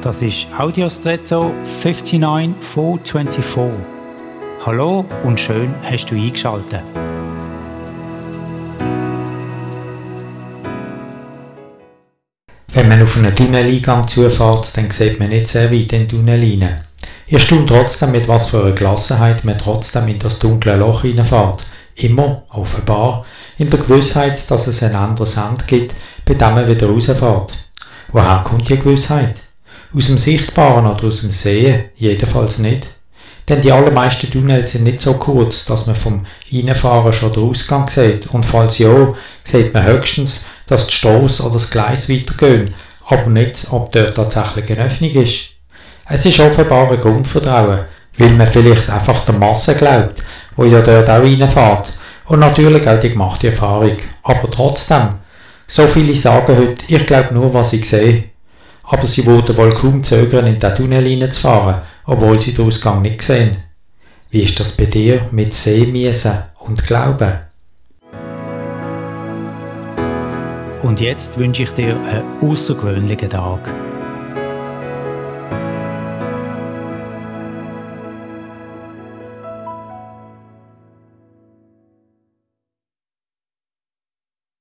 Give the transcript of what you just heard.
Das ist Audiostretto 59424. Hallo und schön hast du eingeschaltet. Wenn man auf einen Tunneleingang zufährt, dann sieht man nicht sehr weit in den Tunnel rein. Ihr staunt trotzdem, mit was für einer Gelassenheit man trotzdem in das dunkle Loch reinfährt. Immer, offenbar, in der Gewissheit, dass es ein anderes Ende gibt, bei dem man wieder rausfährt. Woher kommt die Gewissheit? Aus dem Sichtbaren oder aus dem Sehen? Jedenfalls nicht. Denn die allermeisten Tunnels sind nicht so kurz, dass man vom Reinfahren schon den Ausgang sieht. Und falls ja, sieht man höchstens, dass die Stoß oder das Gleis weitergehen, aber nicht, ob dort tatsächlich eine Öffnung ist. Es ist offenbar ein Grundvertrauen, weil man vielleicht einfach der Masse glaubt, wo ja dort auch reinfährt. Und natürlich auch die gemachte Erfahrung. Aber trotzdem, so viele sagen heute, ich glaube nur, was ich sehe aber sie würden wohl kaum zögern, in den Tunnel hineinzufahren, obwohl sie den Ausgang nicht sehen. Wie ist das bei dir mit Sehmiesen und Glauben? Und jetzt wünsche ich dir einen außergewöhnlichen Tag.